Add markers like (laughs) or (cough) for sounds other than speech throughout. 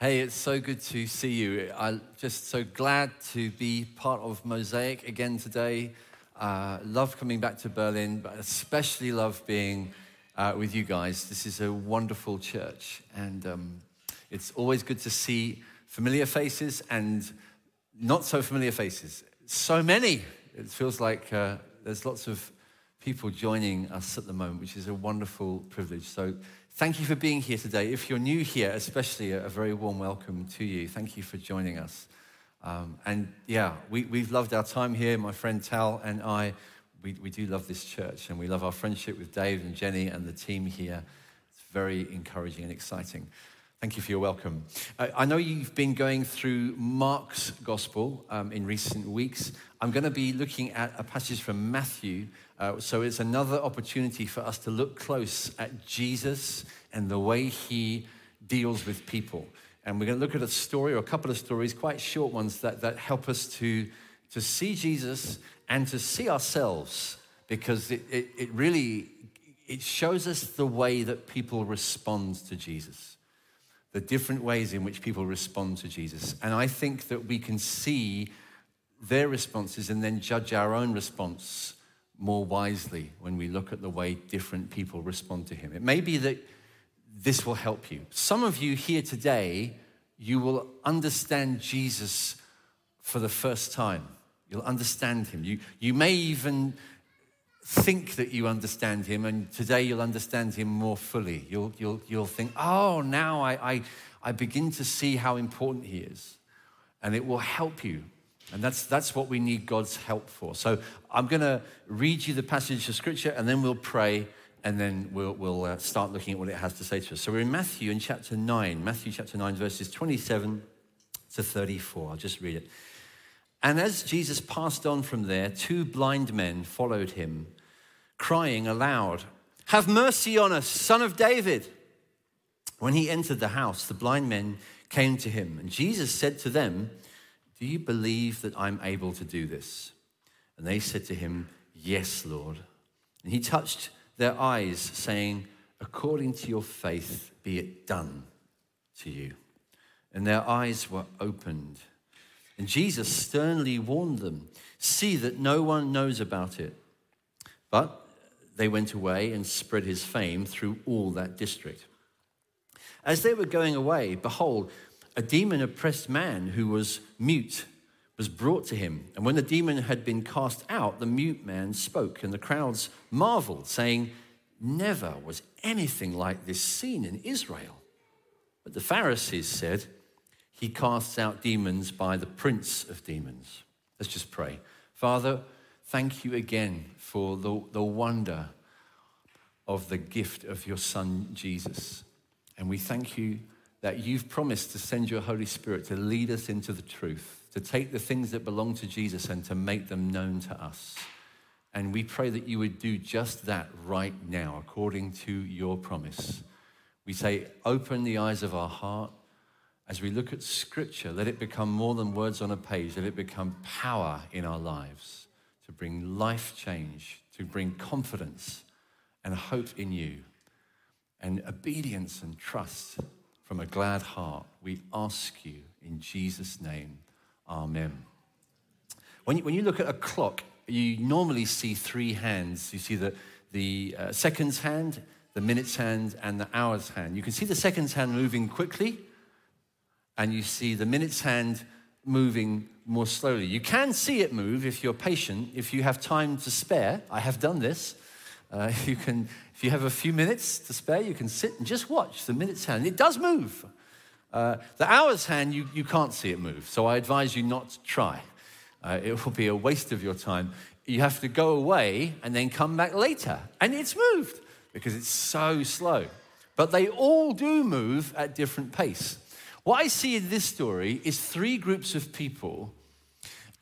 Hey, it's so good to see you. I'm just so glad to be part of Mosaic again today. Uh, love coming back to Berlin, but especially love being uh, with you guys. This is a wonderful church, and um, it's always good to see familiar faces and not so familiar faces. So many. It feels like uh, there's lots of people joining us at the moment, which is a wonderful privilege. So Thank you for being here today. If you're new here, especially a, very warm welcome to you. Thank you for joining us. Um, and yeah, we, we've loved our time here. My friend Tal and I, we, we do love this church and we love our friendship with Dave and Jenny and the team here. It's very encouraging and exciting. Thank you for your welcome. I know you've been going through Mark's gospel um, in recent weeks. I'm going to be looking at a passage from Matthew. Uh, so it's another opportunity for us to look close at Jesus and the way he deals with people. And we're going to look at a story or a couple of stories, quite short ones, that, that help us to, to see Jesus and to see ourselves because it, it, it really it shows us the way that people respond to Jesus the different ways in which people respond to Jesus. And I think that we can see their responses and then judge our own response more wisely when we look at the way different people respond to him. It may be that this will help you. Some of you here today, you will understand Jesus for the first time. You'll understand him. You, you may even think that you understand him, and today you'll understand him more fully. You'll, you'll, you'll think, oh, now I, I, I begin to see how important he is. And it will help you. And that's, that's what we need God's help for. So I'm going to read you the passage of scripture, and then we'll pray, and then we'll, we'll uh, start looking at what it has to say to us. So we're in Matthew in chapter 9, Matthew chapter 9, verses 27 to 34. I'll just read it. And as Jesus passed on from there, two blind men followed him crying aloud, Have mercy on us, son of David. When he entered the house, the blind men came to him, and Jesus said to them, Do you believe that I'm able to do this? And they said to him, Yes, Lord. And he touched their eyes, saying, According to your faith, be it done to you. And their eyes were opened. And Jesus sternly warned them, See that no one knows about it. But they went away and spread his fame through all that district. As they were going away, behold, a demon oppressed man who was mute was brought to him. And when the demon had been cast out, the mute man spoke, and the crowds marveled, saying, Never was anything like this seen in Israel. But the Pharisees said, He casts out demons by the prince of demons. Let's just pray. Father, thank you again for the, the wonder of the gift of your Son, Jesus. And we thank you that you've promised to send your Holy Spirit to lead us into the truth, to take the things that belong to Jesus and to make them known to us. And we pray that you would do just that right now, according to your promise. We say, open the eyes of our heart as we look at Scripture. Let it become more than words on a page, let it become power in our lives to bring life change, to bring confidence and hope in you, and obedience and trust from a glad heart. We ask you in Jesus' name. Amen. When you, when you look at a clock, you normally see three hands. You see the, the uh, seconds hand, the minutes hand, and the hours hand. You can see the seconds hand moving quickly, and you see the minutes hand moving more slowly. You can see it move if you're patient, if you have time to spare. I have done this. Uh, (laughs) you can, if you have a few minutes to spare, you can sit and just watch the minutes hand. It does move. Uh, the hours hand, you, you can't see it move. So I advise you not to try. Uh, it will be a waste of your time. You have to go away and then come back later. And it's moved because it's so slow. But they all do move at different pace. What I see in this story is three groups of people,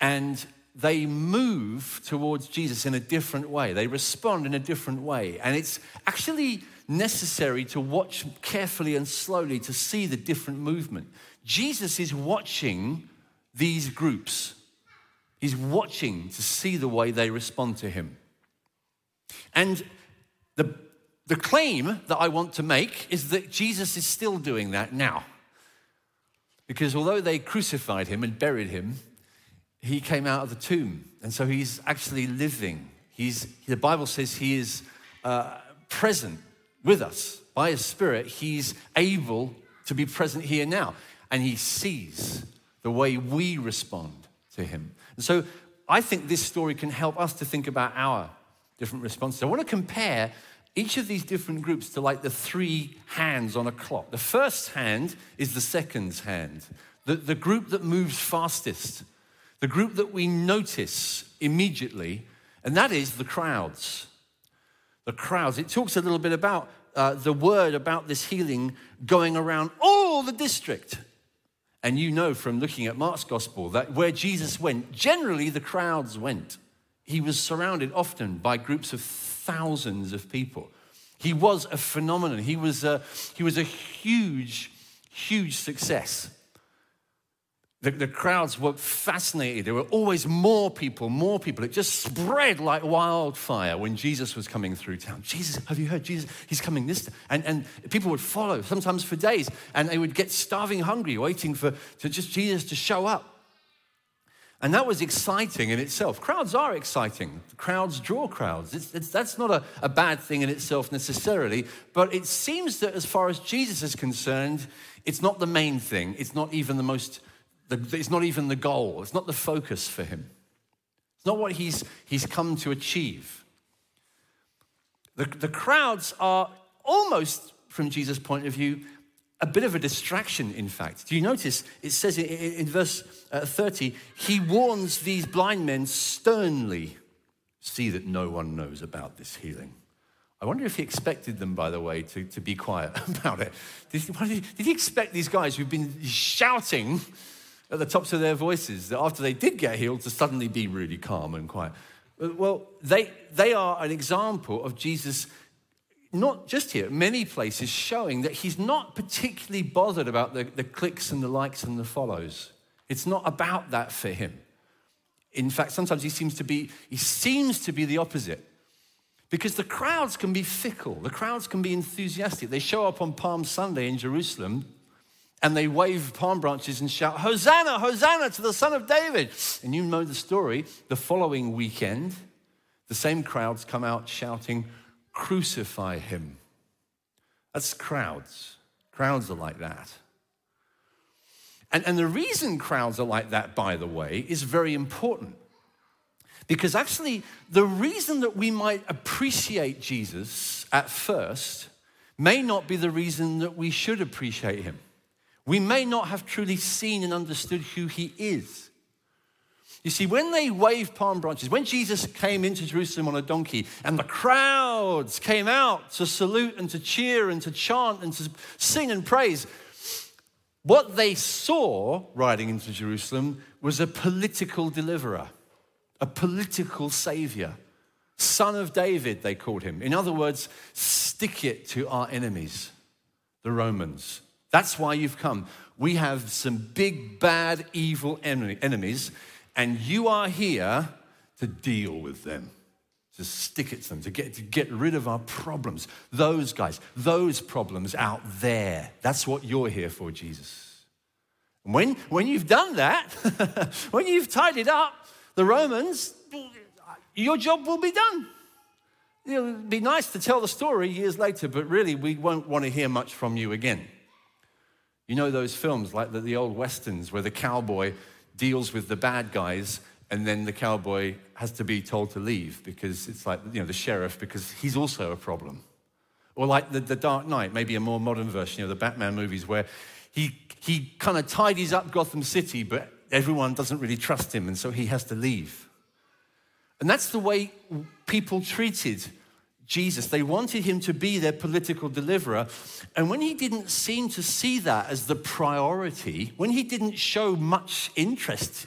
and they move towards Jesus in a different way. They respond in a different way. And it's actually necessary to watch carefully and slowly to see the different movement. Jesus is watching these groups, he's watching to see the way they respond to him. And the, the claim that I want to make is that Jesus is still doing that now. Because although they crucified him and buried him, he came out of the tomb. And so he's actually living. He's, the Bible says he is uh, present with us by his Spirit. He's able to be present here now. And he sees the way we respond to him. And so I think this story can help us to think about our different responses. I want to compare each of these different groups to like the three hands on a clock. The first hand is the second's hand, the, the group that moves fastest, the group that we notice immediately, and that is the crowds. The crowds. It talks a little bit about uh, the word about this healing going around all the district. And you know from looking at Mark's gospel that where Jesus went, generally the crowds went. He was surrounded often by groups of thousands of people. He was a phenomenon. He was a, he was a huge, huge success. The, the, crowds were fascinated. There were always more people, more people. It just spread like wildfire when Jesus was coming through town. Jesus, have you heard Jesus? He's coming this. time. And, and people would follow, sometimes for days, and they would get starving hungry, waiting for to just Jesus to show up. And that was exciting in itself. Crowds are exciting. Crowds draw crowds. It's, it's, that's not a, a bad thing in itself necessarily, but it seems that as far as Jesus is concerned, it's not the main thing. It's not even the most, it's not even the goal. It's not the focus for him. It's not what he's, he's come to achieve. The, the crowds are almost, from Jesus' point of view, a bit of a distraction, in fact. Do you notice it says in, verse uh, 30, he warns these blind men sternly see that no one knows about this healing. I wonder if he expected them, by the way, to, to be quiet (laughs) about it. Did did he expect these guys who've been shouting at the tops of their voices that after they did get healed to suddenly be really calm and quiet? Uh, well, they, they are an example of Jesus not just here, many places showing that he's not particularly bothered about the, the clicks and the likes and the follows. It's not about that for him. In fact, sometimes he seems to be, he seems to be the opposite. Because the crowds can be fickle, the crowds can be enthusiastic. They show up on Palm Sunday in Jerusalem and they wave palm branches and shout, Hosanna, Hosanna to the Son of David. And you know the story. The following weekend, the same crowds come out shouting, crucify him. That's crowds. Crowds are like that. And, and the reason crowds are like that, by the way, is very important. Because actually, the reason that we might appreciate Jesus at first may not be the reason that we should appreciate him. We may not have truly seen and understood who he is. You see, when they waved palm branches, when Jesus came into Jerusalem on a donkey and the crowds came out to salute and to cheer and to chant and to sing and praise, what they saw riding into Jerusalem was a political deliverer, a political savior. Son of David, they called him. In other words, stick it to our enemies, the Romans. That's why you've come. We have some big, bad, evil enemies and you are here to deal with them, to stick it to them, to get, to get rid of our problems. Those guys, those problems out there. That's what you're here for, Jesus. And when, when you've done that, (laughs) when you've tidied up the Romans, your job will be done. It'll be nice to tell the story years later, but really, we won't want to hear much from you again. You know those films like the, the old westerns where the cowboy deals with the bad guys, and then the cowboy has to be told to leave because it's like, you know, the sheriff, because he's also a problem. Or like the, the Dark Knight, maybe a more modern version, you know, the Batman movies where he, he kind of tidies up Gotham City, but everyone doesn't really trust him, and so he has to leave. And that's the way people treated Jesus. They wanted him to be their political deliverer. And when he didn't seem to see that as the priority, when he didn't show much interest,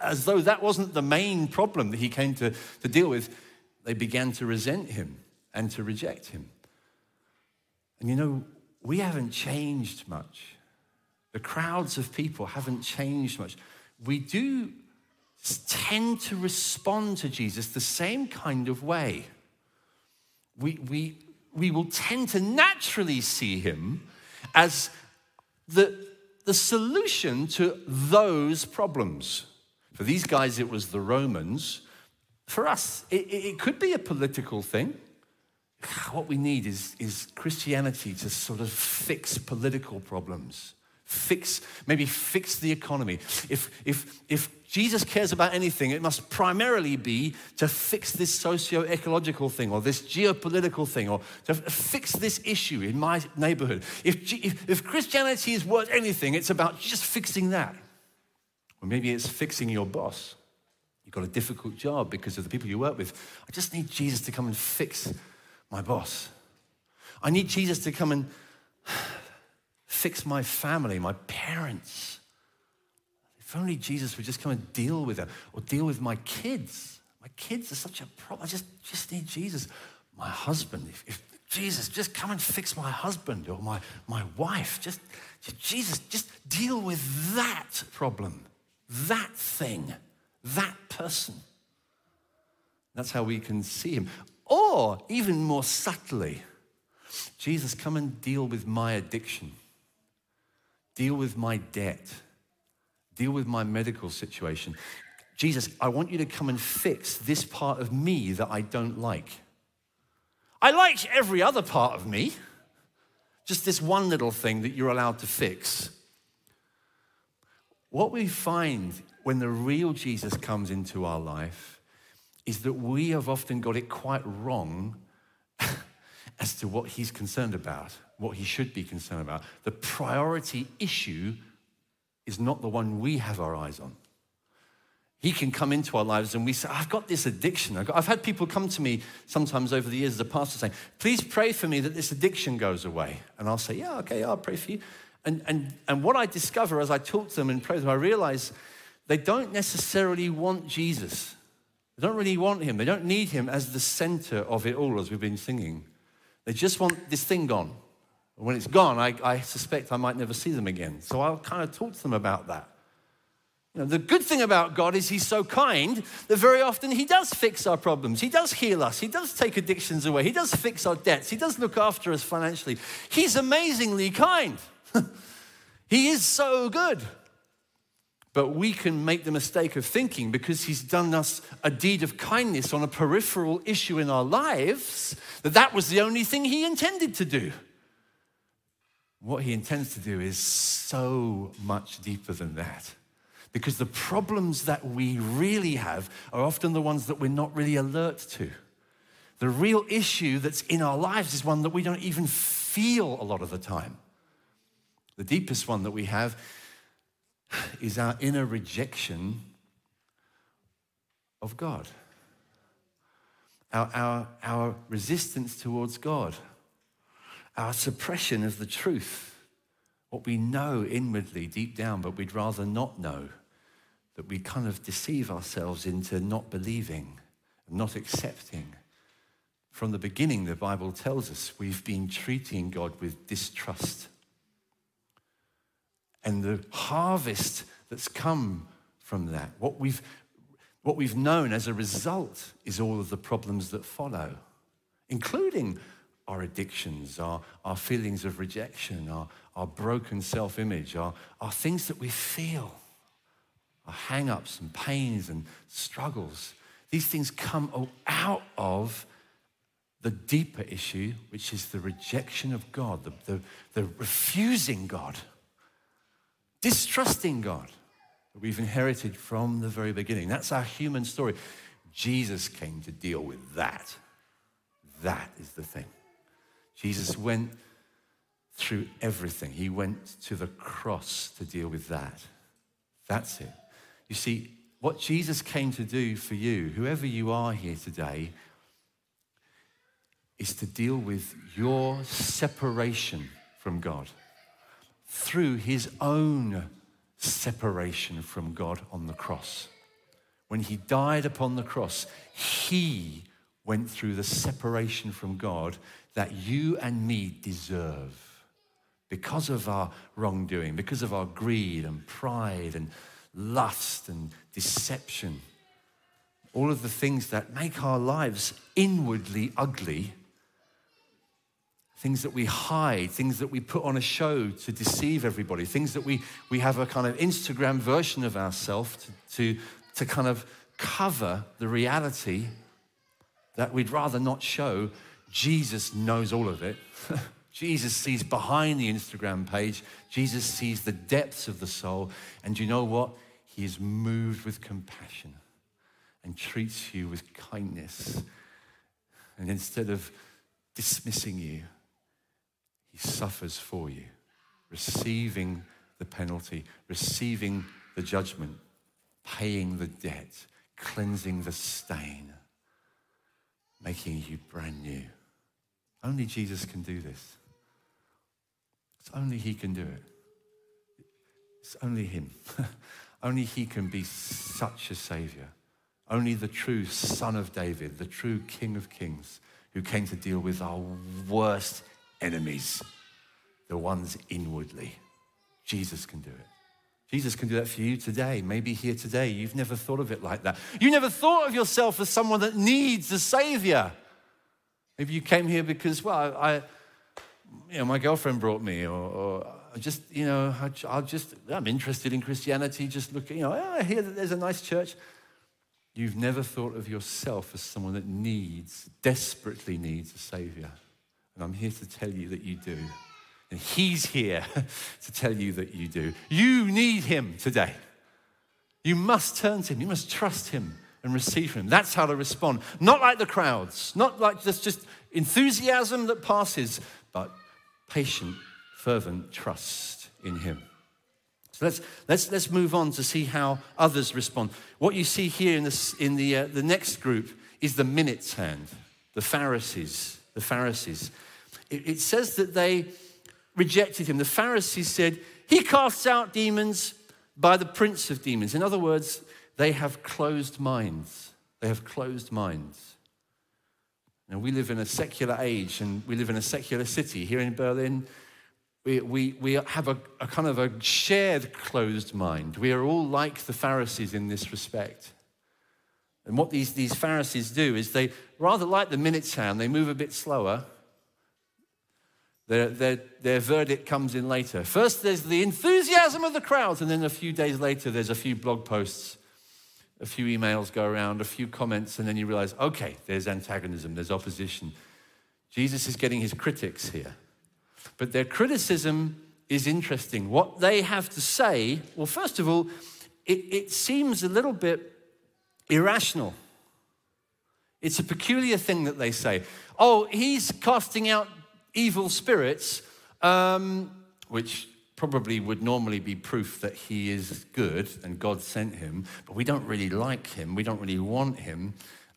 as though that wasn't the main problem that he came to, to deal with, they began to resent him and to reject him. And you know, we haven't changed much. The crowds of people haven't changed much. We do tend to respond to Jesus the same kind of way we, we, we will tend to naturally see him as the, the solution to those problems. For these guys, it was the Romans. For us, it, it could be a political thing. (sighs) What we need is, is Christianity to sort of fix political problems fix, maybe fix the economy. If, if, if Jesus cares about anything, it must primarily be to fix this socio ecological thing or this geopolitical thing or to fix this issue in my neighborhood. If, if, if Christianity is worth anything, it's about just fixing that. Or maybe it's fixing your boss. You've got a difficult job because of the people you work with. I just need Jesus to come and fix my boss. I need Jesus to come and fix my family, my parents. If only Jesus would just come and deal with them or deal with my kids. My kids are such a problem. I just, just need Jesus. My husband, if, if Jesus, just come and fix my husband or my, my wife. Just, Jesus, just deal with that problem, that thing, that person. That's how we can see him. Or even more subtly, Jesus, come and deal with my addiction deal with my debt, deal with my medical situation. Jesus, I want you to come and fix this part of me that I don't like. I like every other part of me, just this one little thing that you're allowed to fix. What we find when the real Jesus comes into our life is that we have often got it quite wrong (laughs) as to what he's concerned about what he should be concerned about. The priority issue is not the one we have our eyes on. He can come into our lives and we say, I've got this addiction. I've, got, I've had people come to me sometimes over the years as a pastor saying, Please pray for me that this addiction goes away. And I'll say, Yeah, okay, I'll pray for you. And, and, and what I discover as I talk to them and pray to them, I realize they don't necessarily want Jesus. They don't really want him. They don't need him as the center of it all, as we've been singing. They just want this thing gone. When it's gone, I, I suspect I might never see them again. So I'll kind of talk to them about that. You know, the good thing about God is He's so kind that very often He does fix our problems. He does heal us. He does take addictions away. He does fix our debts. He does look after us financially. He's amazingly kind. (laughs) he is so good. But we can make the mistake of thinking because He's done us a deed of kindness on a peripheral issue in our lives that that was the only thing He intended to do. What he intends to do is so much deeper than that. Because the problems that we really have are often the ones that we're not really alert to. The real issue that's in our lives is one that we don't even feel a lot of the time. The deepest one that we have is our inner rejection of God, our, our, our resistance towards God our suppression of the truth, what we know inwardly, deep down, but we'd rather not know, that we kind of deceive ourselves into not believing, and not accepting. From the beginning, the Bible tells us we've been treating God with distrust. And the harvest that's come from that, what we've, what we've known as a result, is all of the problems that follow, including our addictions, our, our feelings of rejection, our, our broken self image, our, our things that we feel, our hang ups and pains and struggles. These things come out of the deeper issue, which is the rejection of God, the, the, the refusing God, distrusting God that we've inherited from the very beginning. That's our human story. Jesus came to deal with that. That is the thing. Jesus went through everything. He went to the cross to deal with that. That's it. You see, what Jesus came to do for you, whoever you are here today, is to deal with your separation from God through his own separation from God on the cross. When he died upon the cross, he went through the separation from God that you and me deserve because of our wrongdoing, because of our greed and pride and lust and deception. All of the things that make our lives inwardly ugly things that we hide, things that we put on a show to deceive everybody, things that we, we have a kind of Instagram version of ourselves to, to, to kind of cover the reality that we'd rather not show. Jesus knows all of it. (laughs) Jesus sees behind the Instagram page. Jesus sees the depths of the soul. And you know what? He is moved with compassion and treats you with kindness. And instead of dismissing you, he suffers for you, receiving the penalty, receiving the judgment, paying the debt, cleansing the stain, making you brand new. Only Jesus can do this. It's only He can do it. It's only Him. (laughs) only He can be such a Savior. Only the true Son of David, the true King of Kings, who came to deal with our worst enemies, the ones inwardly. Jesus can do it. Jesus can do that for you today. Maybe here today, you've never thought of it like that. You never thought of yourself as someone that needs a Savior. Maybe you came here because, well, I, you know, my girlfriend brought me, or, or just, you know, I, will just, I'm interested in Christianity, just looking, you know, oh, I hear that there's a nice church. You've never thought of yourself as someone that needs, desperately needs a Savior. And I'm here to tell you that you do. And He's here (laughs) to tell you that you do. You need Him today. You must turn to Him, you must trust Him and receive Him. That's how to respond. Not like the crowds, not like just, just enthusiasm that passes, but patient, fervent trust in Him. So let's, let's, let's move on to see how others respond. What you see here in, this, in the, uh, the next group is the minute's hand, the Pharisees. The Pharisees. It, it says that they rejected him. The Pharisees said, He casts out demons by the prince of demons. In other words, they have closed minds. They have closed minds. Now, we live in a secular age and we live in a secular city. Here in Berlin, we, we, we have a, a kind of a shared closed mind. We are all like the Pharisees in this respect. And what these, these Pharisees do is they, rather like the minute's hand, they move a bit slower. Their, their, their verdict comes in later. First, there's the enthusiasm of the crowds, and then a few days later, there's a few blog posts a few emails go around, a few comments, and then you realize, okay, there's antagonism, there's opposition. Jesus is getting his critics here. But their criticism is interesting. What they have to say, well, first of all, it, it seems a little bit irrational. It's a peculiar thing that they say. Oh, he's casting out evil spirits, um, which probably would normally be proof that he is good and God sent him, but we don't really like him. We don't really want him.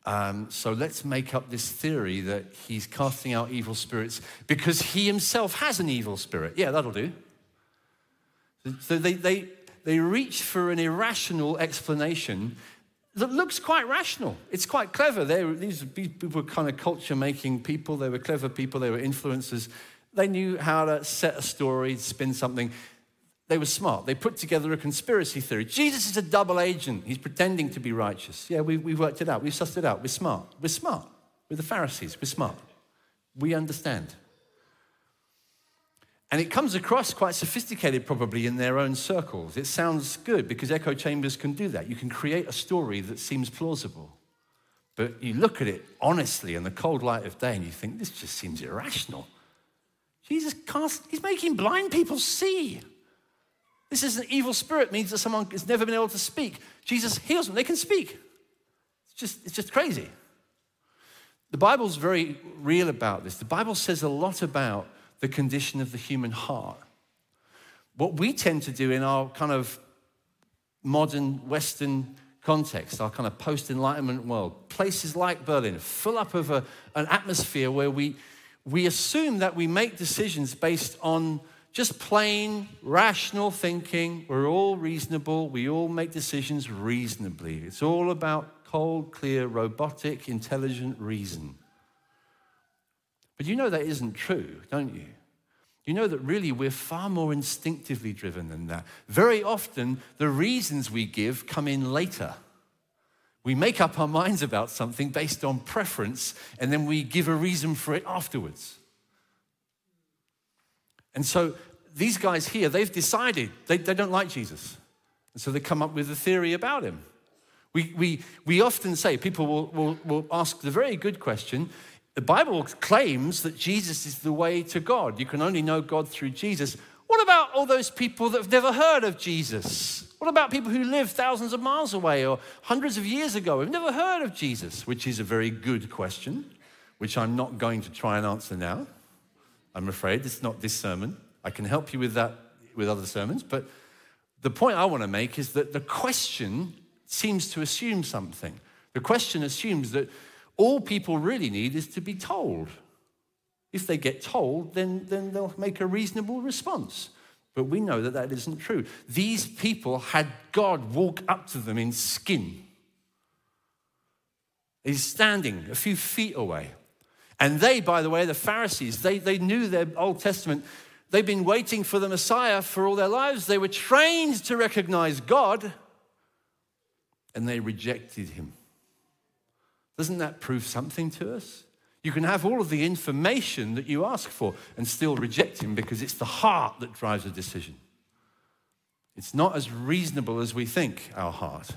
Um, so let's make up this theory that he's casting out evil spirits because he himself has an evil spirit. Yeah, that'll do. So they, they, they reach for an irrational explanation that looks quite rational. It's quite clever. They these people were kind of culture making people, they were clever people, they were influencers. They knew how to set a story, spin something. They were smart. They put together a conspiracy theory. Jesus is a double agent. He's pretending to be righteous. Yeah, we, we worked it out. We've sussed it out. We're smart. We're smart. We're the Pharisees. We're smart. We understand. And it comes across quite sophisticated, probably, in their own circles. It sounds good because echo chambers can do that. You can create a story that seems plausible. But you look at it honestly in the cold light of day and you think, this just seems irrational. Jesus can't, he's making blind people see. This is an evil spirit, means that someone has never been able to speak. Jesus heals them, they can speak. It's just, it's just crazy. The Bible's very real about this. The Bible says a lot about the condition of the human heart. What we tend to do in our kind of modern Western context, our kind of post Enlightenment world, places like Berlin, full up of a, an atmosphere where we, we assume that we make decisions based on just plain rational thinking. We're all reasonable. We all make decisions reasonably. It's all about cold, clear, robotic, intelligent reason. But you know that isn't true, don't you? You know that really we're far more instinctively driven than that. Very often, the reasons we give come in later. We make up our minds about something based on preference, and then we give a reason for it afterwards. And so these guys here, they've decided they, they don't like Jesus. And so they come up with a theory about him. We, we, we often say, people will, will, will ask the very good question the Bible claims that Jesus is the way to God. You can only know God through Jesus. What about all those people that have never heard of Jesus? What about people who live thousands of miles away or hundreds of years ago who've never heard of Jesus? Which is a very good question, which I'm not going to try and answer now. I'm afraid it's not this sermon. I can help you with that with other sermons, but the point I want to make is that the question seems to assume something. The question assumes that all people really need is to be told. If they get told, then, then they'll make a reasonable response. But we know that that isn't true. These people had God walk up to them in skin. He's standing a few feet away. And they, by the way, the Pharisees, they, they knew their Old Testament. They've been waiting for the Messiah for all their lives. They were trained to recognize God, and they rejected him. Doesn't that prove something to us? You can have all of the information that you ask for and still reject him because it's the heart that drives a decision. It's not as reasonable as we think, our heart.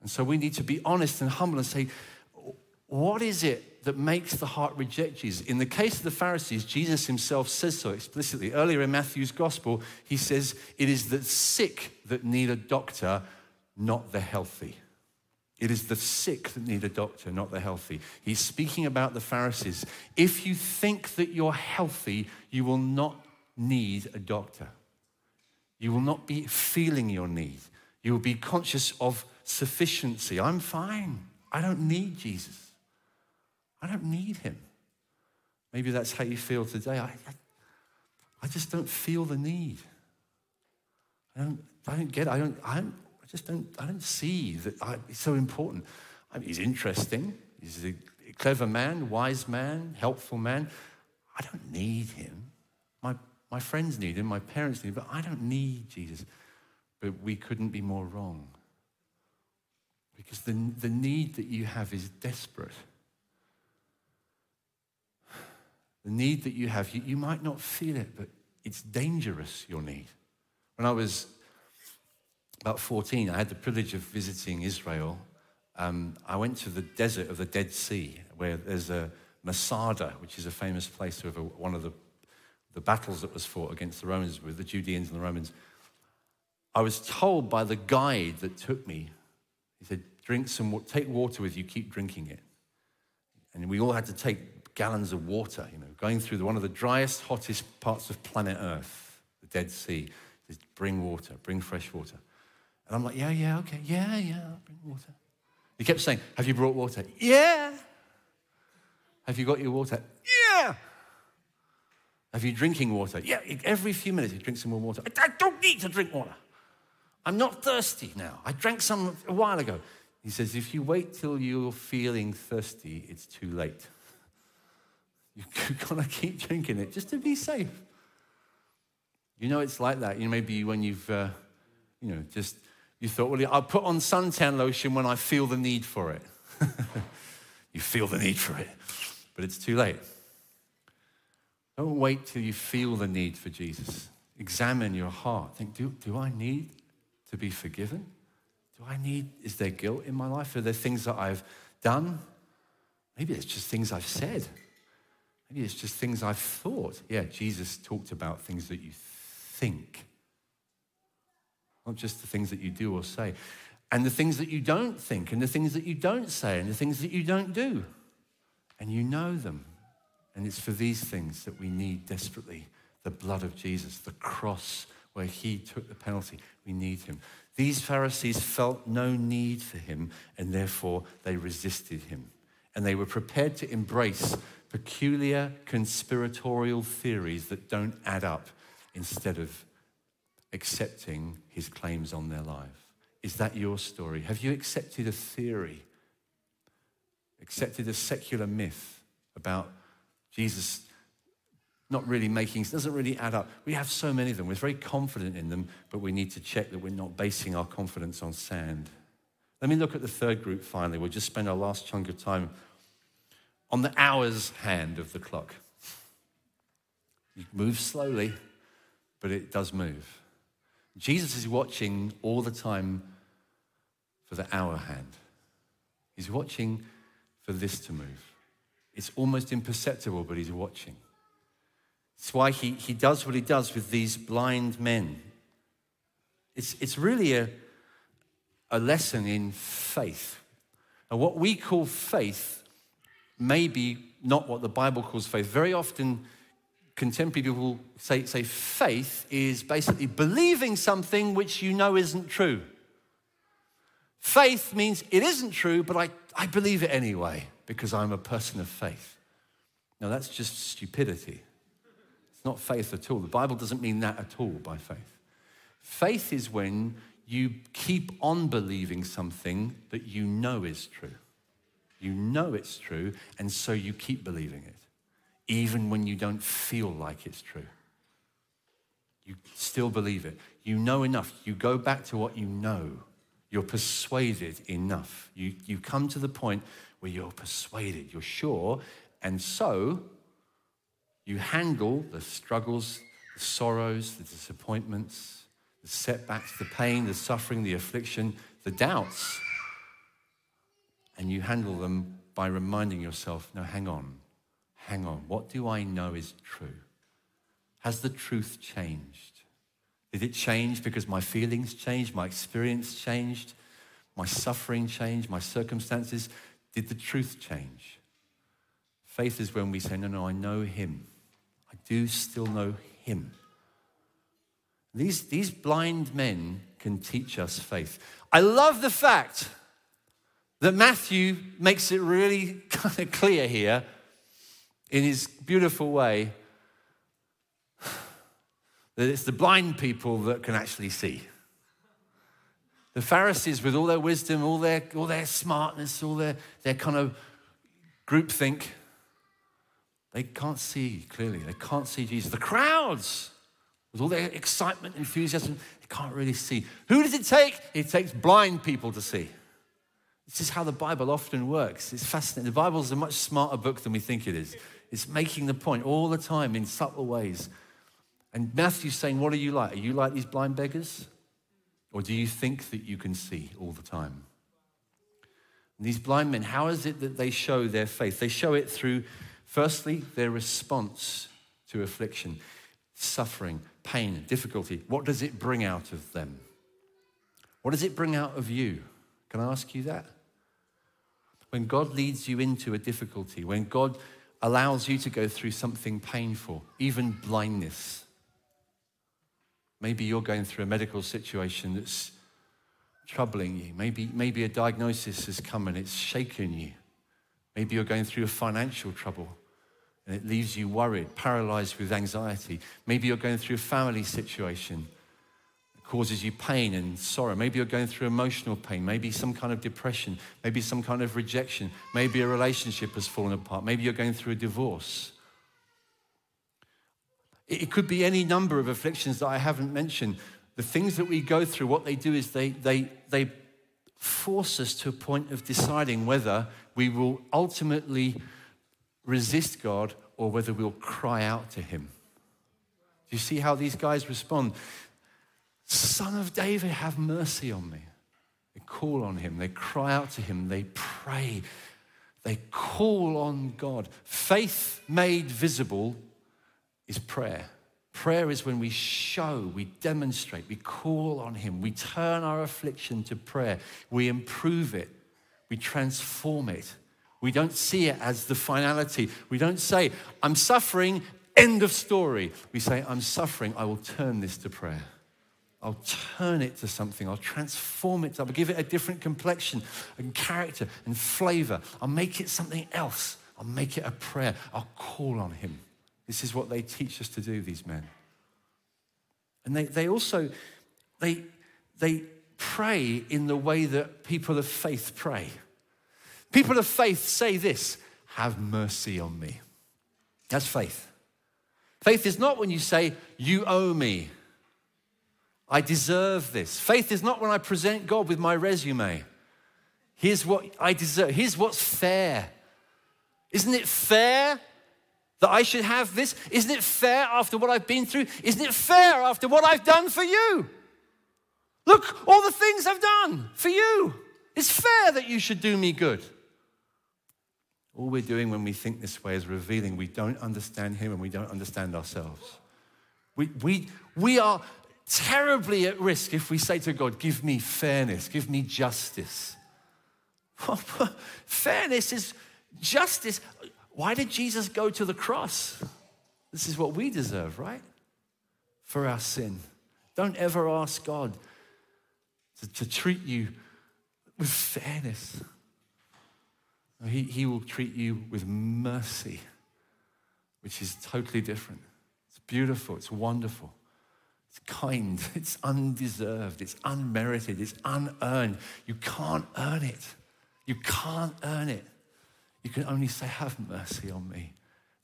And so we need to be honest and humble and say, what is it that makes the heart reject Jesus? In the case of the Pharisees, Jesus himself says so explicitly. Earlier in Matthew's gospel, he says, It is the sick that need a doctor, not the healthy. It is the sick that need a doctor, not the healthy. He's speaking about the Pharisees. If you think that you're healthy, you will not need a doctor. You will not be feeling your need. You will be conscious of sufficiency. I'm fine. I don't need Jesus. I don't need him. Maybe that's how you feel today. I, I just don't feel the need. I don't, I don't get it. I don't, I don't just don't, I don't see that I, it's so important. I mean, he's interesting. He's a clever man, wise man, helpful man. I don't need him. My, my friends need him, my parents need him, but I don't need Jesus. But we couldn't be more wrong. Because the, the need that you have is desperate. The need that you have, you, you might not feel it, but it's dangerous, your need. When I was about 14, I had the privilege of visiting Israel. Um, I went to the desert of the Dead Sea, where there's a Masada, which is a famous place of one of the, the battles that was fought against the Romans with the Judeans and the Romans. I was told by the guide that took me, he said, drink some, take water with you, keep drinking it. And we all had to take gallons of water, you know, going through the, one of the driest, hottest parts of planet Earth, the Dead Sea. Just bring water, bring fresh water. And I'm like, yeah, yeah, okay, yeah, yeah, I'll bring water. He kept saying, Have you brought water? Yeah. Have you got your water? Yeah. Have you drinking water? Yeah. Every few minutes, he drinks some more water. I don't need to drink water. I'm not thirsty now. I drank some a while ago. He says, If you wait till you're feeling thirsty, it's too late. You've got to keep drinking it just to be safe. You know, it's like that. You know, maybe when you've, uh, you know, just you thought, well, I'll put on suntan lotion when I feel the need for it. (laughs) you feel the need for it, but it's too late. Don't wait till you feel the need for Jesus. Examine your heart. Think, do, do I need to be forgiven? Do I need, is there guilt in my life? Are there things that I've done? Maybe it's just things I've said. Maybe it's just things I've thought. Yeah, Jesus talked about things that you think not just the things that you do or say, and the things that you don't think, and the things that you don't say, and the things that you don't do. And you know them. And it's for these things that we need desperately the blood of Jesus, the cross where he took the penalty. We need him. These Pharisees felt no need for him, and therefore they resisted him. And they were prepared to embrace peculiar conspiratorial theories that don't add up instead of accepting his claims on their life? Is that your story? Have you accepted a theory, accepted a secular myth about Jesus not really making, doesn't really add up? We have so many of them. We're very confident in them, but we need to check that we're not basing our confidence on sand. Let me look at the third group finally. We'll just spend our last chunk of time on the hours hand of the clock. It moves slowly, but it does move. Jesus is watching all the time for the hour hand. He's watching for this to move. It's almost imperceptible, but he's watching. It's why he, he does what he does with these blind men. It's, it's really a, a lesson in faith. And what we call faith may be not what the Bible calls faith. Very often, contemporary people say, say faith is basically believing something which you know isn't true. Faith means it isn't true, but I, I believe it anyway because I'm a person of faith. Now, that's just stupidity. It's not faith at all. The Bible doesn't mean that at all by faith. Faith is when you keep on believing something that you know is true. You know it's true, and so you keep believing it, even when you don't feel like it's true. You still believe it. You know enough. You go back to what you know. You're persuaded enough. You, you come to the point where you're persuaded, you're sure, and so you handle the struggles, the sorrows, the disappointments, the setbacks, the pain, the suffering, the affliction, the doubts, and you handle them by reminding yourself no, hang on, hang on. What do I know is true? Has the truth changed? Did it change because my feelings changed, my experience changed, my suffering changed, my circumstances? Did the truth change? Faith is when we say, No, no, I know him. I do still know him. These, these blind men can teach us faith. I love the fact that Matthew makes it really (laughs) kind of clear here in his beautiful way (sighs) that it's the blind people that can actually see. The Pharisees, with all their wisdom, all their, all their smartness, all their, their kind of groupthink, they can't see clearly. They can't see Jesus. The crowds, with all their excitement, enthusiasm, they can't really see. Who does it take? It takes blind people to see. This is how the Bible often works. It's fascinating. The Bible is a much smarter book than we think it is. It's making the point all the time in subtle ways. And Matthew's saying, What are you like? Are you like these blind beggars? Or do you think that you can see all the time? And these blind men, how is it that they show their faith? They show it through, firstly, their response to affliction, suffering, pain, difficulty. What does it bring out of them? What does it bring out of you? Can I ask you that? When God leads you into a difficulty, when God allows you to go through something painful, even blindness, Maybe you're going through a medical situation that's troubling you. Maybe, maybe a diagnosis has come and it's shaken you. Maybe you're going through a financial trouble and it leaves you worried, paralyzed with anxiety. Maybe you're going through a family situation causes you pain and sorrow. Maybe you're going through emotional pain, maybe some kind of depression, maybe some kind of rejection. Maybe a relationship has fallen apart. Maybe you're going through a divorce. It could be any number of afflictions that I haven't mentioned. The things that we go through, what they do is they, they, they force us to a point of deciding whether we will ultimately resist God or whether we'll cry out to Him. Do you see how these guys respond? Son of David, have mercy on me. They call on Him, they cry out to Him, they pray, they call on God. Faith made visible is prayer. Prayer is when we show, we demonstrate, we call on Him, we turn our affliction to prayer, we improve it, we transform it. We don't see it as the finality. We don't say, I'm suffering, end of story. We say, I'm suffering, I will turn this to prayer. I'll turn it to something. I'll transform it. I'll give it a different complexion and character and flavor. I'll make it something else. I'll make it a prayer. I'll call on Him. This is what they teach us to do, these men. And they, they also, they, they pray in the way that people of faith pray. People of faith say this, have mercy on me. That's faith. Faith is not when you say, you owe me. I deserve this. Faith is not when I present God with my resume. Here's what I deserve. Here's what's fair. Isn't it fair that I should have this? Isn't it fair after what I've been through? Isn't it fair after what I've done for you? Look, all the things I've done for you. It's fair that you should do me good. All we're doing when we think this way is revealing we don't understand Him and we don't understand ourselves. We, we, we are terribly at risk if we say to God, Give me fairness, give me justice. (laughs) fairness is justice. Why did Jesus go to the cross? This is what we deserve, right? For our sin. Don't ever ask God to, to treat you with fairness. He, he will treat you with mercy, which is totally different. It's beautiful, it's wonderful, it's kind, (laughs) it's undeserved, it's unmerited, it's unearned. You can't earn it. You can't earn it. You can only say, Have mercy on me.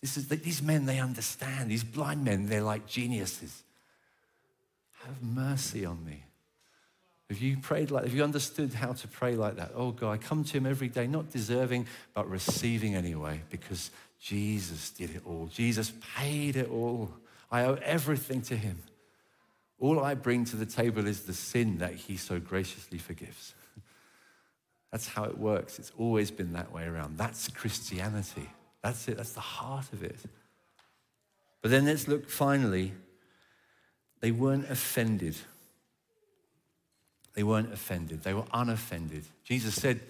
This is, these men, they understand. These blind men, they're like geniuses. Have mercy on me. Have you prayed like, have you understood how to pray like that? Oh God, I come to him every day, not deserving, but receiving anyway, because Jesus did it all. Jesus paid it all. I owe everything to him. All I bring to the table is the sin that he so graciously forgives. (laughs) That's how it works. It's always been that way around. That's Christianity. That's it. That's the heart of it. But then let's look finally. They weren't offended. They weren't offended, they were unoffended. Jesus said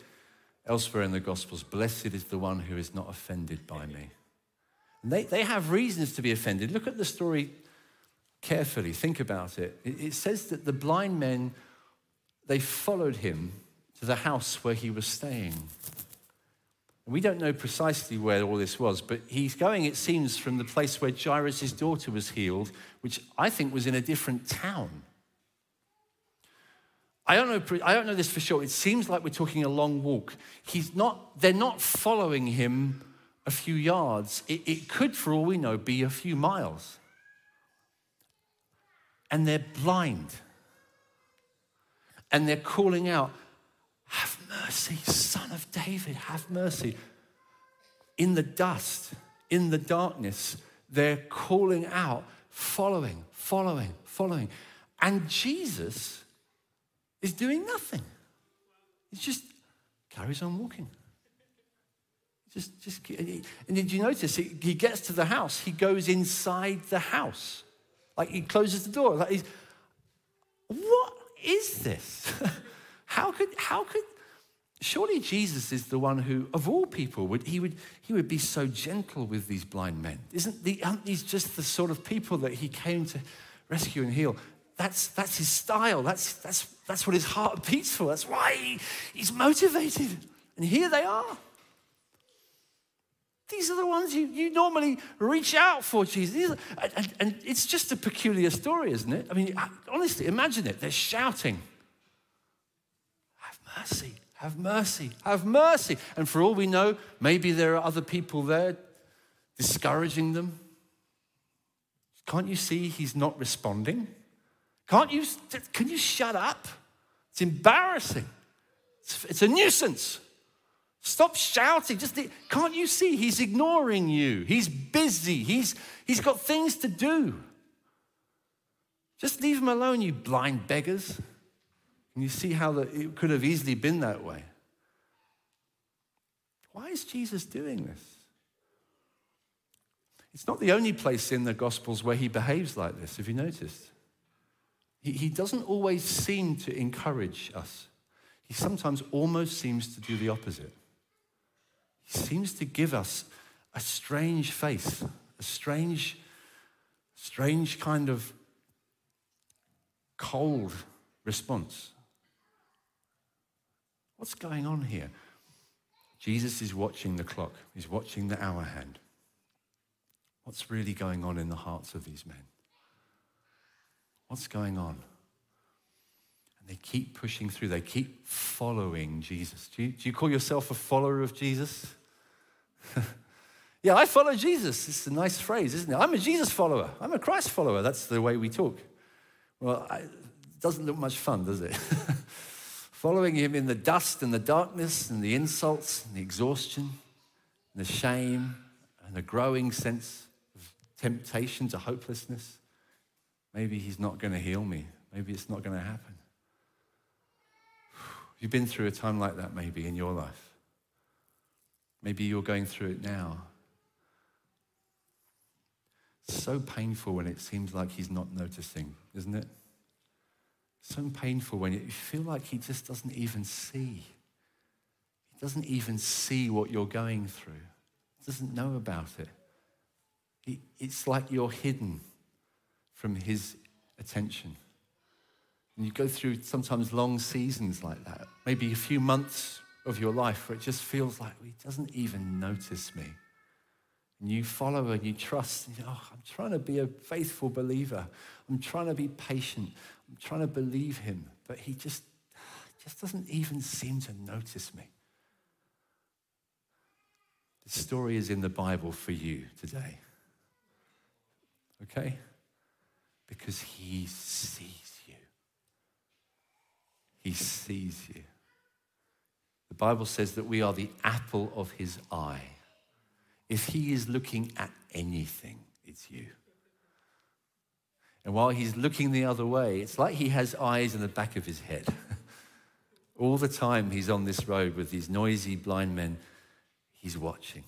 elsewhere in the Gospels, Blessed is the one who is not offended by me. And they, they have reasons to be offended. Look at the story carefully, think about it. it. Says that the blind men, they followed him to the house where he was staying. We don't know precisely where all this was, but he's going, it seems, from the place where Jairus' daughter was healed, which I think was in a different town. I don't know, I don't know this for sure. It seems like we're talking a long walk. He's not, they're not following him a few yards. It, it could, for all we know, be a few miles. And they're blind. And they're calling out, Have mercy, son of David, have mercy. In the dust, in the darkness, they're calling out, following, following, following. And Jesus is doing nothing. He just carries on walking. Just, just, and did you notice he, he gets to the house, he goes inside the house. Like he closes the door. Like he's, what is this? (laughs) how could, how could, surely Jesus is the one who, of all people, would, he, would, he would be so gentle with these blind men. Isn't the, aren't these just the sort of people that he came to rescue and heal? That's, that's his style. That's, that's, that's what his heart beats for. That's why he, he's motivated. And here they are. These are the ones you, you normally reach out for, Jesus. And, and it's just a peculiar story, isn't it? I mean, honestly, imagine it. They're shouting, Have mercy, have mercy, have mercy. And for all we know, maybe there are other people there discouraging them. Can't you see he's not responding? Can't you, can you shut up? It's embarrassing. It's, it's a nuisance. Stop shouting. Just can't you see he's ignoring you? He's busy. He's, he's got things to do. Just leave him alone, you blind beggars. And you see how the, it could have easily been that way. Why is Jesus doing this? It's not the only place in the Gospels where he behaves like this, have you noticed? He, he doesn't always seem to encourage us. He sometimes almost seems to do the opposite. Seems to give us a strange face, a strange, strange kind of cold response. What's going on here? Jesus is watching the clock, he's watching the hour hand. What's really going on in the hearts of these men? What's going on? And they keep pushing through, they keep following Jesus. Do you, do you call yourself a follower of Jesus? (laughs) yeah, I follow Jesus. It's a nice phrase, isn't it? I'm a Jesus follower, I'm a Christ follower. That's the way we talk. Well, it doesn't look much fun, does it? (laughs) Following him in the dust and the darkness and the insults and the exhaustion and the shame and a growing sense of temptation to hopelessness. Maybe He's not going to heal me. Maybe it's not going to happen. (sighs) You've been through a time like that maybe in your life. Maybe you're going through it now. So painful when it seems like he's not noticing, isn't it? So painful when you feel like he just doesn't even see. He doesn't even see what you're going through. He doesn't know about it. It's like you're hidden from his attention. And you go through sometimes long seasons like that, maybe a few months of your life where it just feels like he doesn't even notice me. And you follow and you trust. And you, oh, I'm trying to be a faithful believer. I'm trying to be patient. I'm trying to believe him. But he just, (sighs) just doesn't even seem to notice me. The story is in the Bible for you today. Okay? Because he sees you. he sees you. Bible says that we are the apple of his eye. If he is looking at anything, it's you. And while he's looking the other way, it's like he has eyes in the back of his head. (laughs) All the time he's on this road with these noisy blind men, he's watching.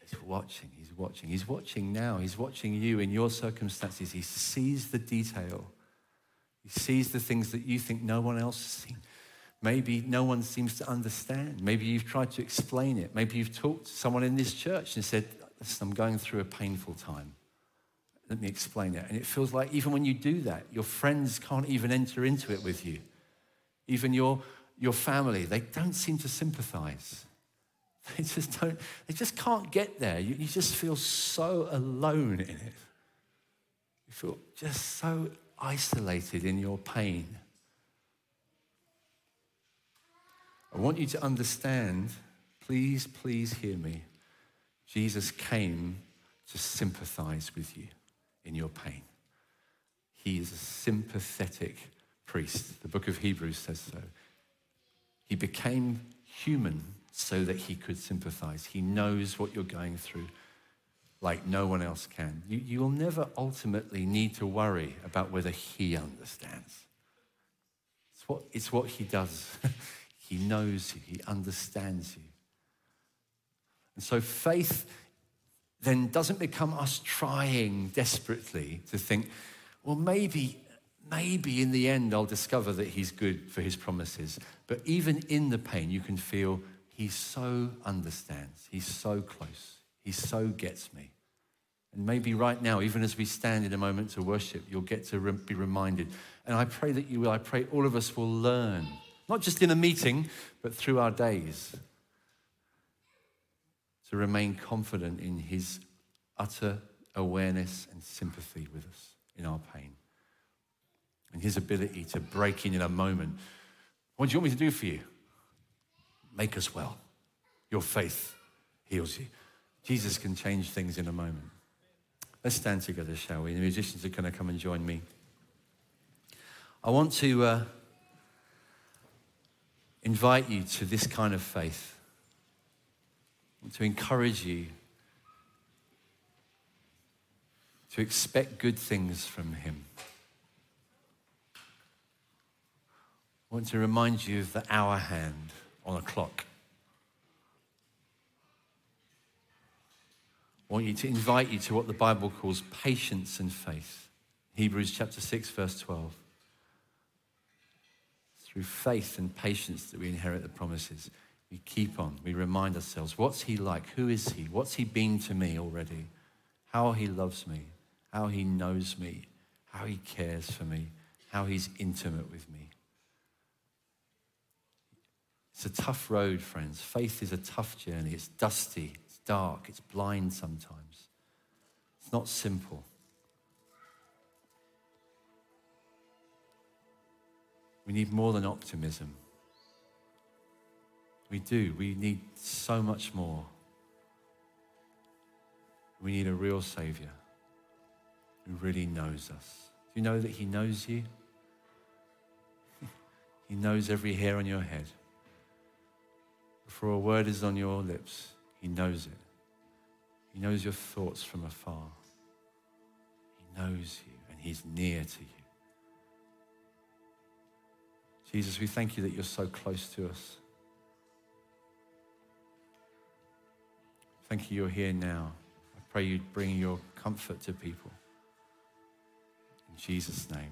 He's watching. He's watching. He's watching now. He's watching you in your circumstances. He sees the detail. He sees the things that you think no one else has seen. Maybe no one seems to understand. Maybe you've tried to explain it. Maybe you've talked to someone in this church and said, I'm going through a painful time. Let me explain it. And it feels like even when you do that, your friends can't even enter into it with you. Even your, your family, they don't seem to sympathize. (laughs) They just don't, they just can't get there. You, you just feel so alone in it. You feel just so isolated in your pain. I want you to understand, please, please hear me. Jesus came to sympathize with you in your pain. He is a sympathetic priest. The book of Hebrews says so. He became human so that he could sympathize. He knows what you're going through like no one else can. You, you will never ultimately need to worry about whether he understands. It's what, it's what he does. (laughs) he knows you, he understands you. And so faith then doesn't become us trying desperately to think, well, maybe, maybe in the end I'll discover that he's good for his promises. But even in the pain, you can feel he so understands, he's so close, he so gets me. And maybe right now, even as we stand in a moment to worship, you'll get to be reminded. And I pray that you will. I pray all of us will learn, not just in a meeting, but through our days, to remain confident in His utter awareness and sympathy with us in our pain. And His ability to break in in a moment. What do you want me to do for you? Make us well. Your faith heals you. Jesus can change things in a moment. Let's stand together, shall we? The musicians are going to come and join me. I want to uh, invite you to this kind of faith, to encourage you to expect good things from Him. I want to remind you of the hour hand on a clock. I want you to invite you to what the Bible calls patience and faith. Hebrews chapter 6, verse 12. Through faith and patience that we inherit the promises. We keep on, we remind ourselves what's he like? Who is he? What's he been to me already? How he loves me, how he knows me, how he cares for me, how he's intimate with me. It's a tough road, friends. Faith is a tough journey. It's dusty, it's dark, it's blind sometimes. It's not simple. We need more than optimism. We do. We need so much more. We need a real Savior who really knows us. Do you know that He knows you? (laughs) he knows every hair on your head. Before a word is on your lips, he knows it. He knows your thoughts from afar. He knows you and He's near to you. Jesus, we thank you that you're so close to us. Thank you, you're here now. I pray you bring your comfort to people. In Jesus' name.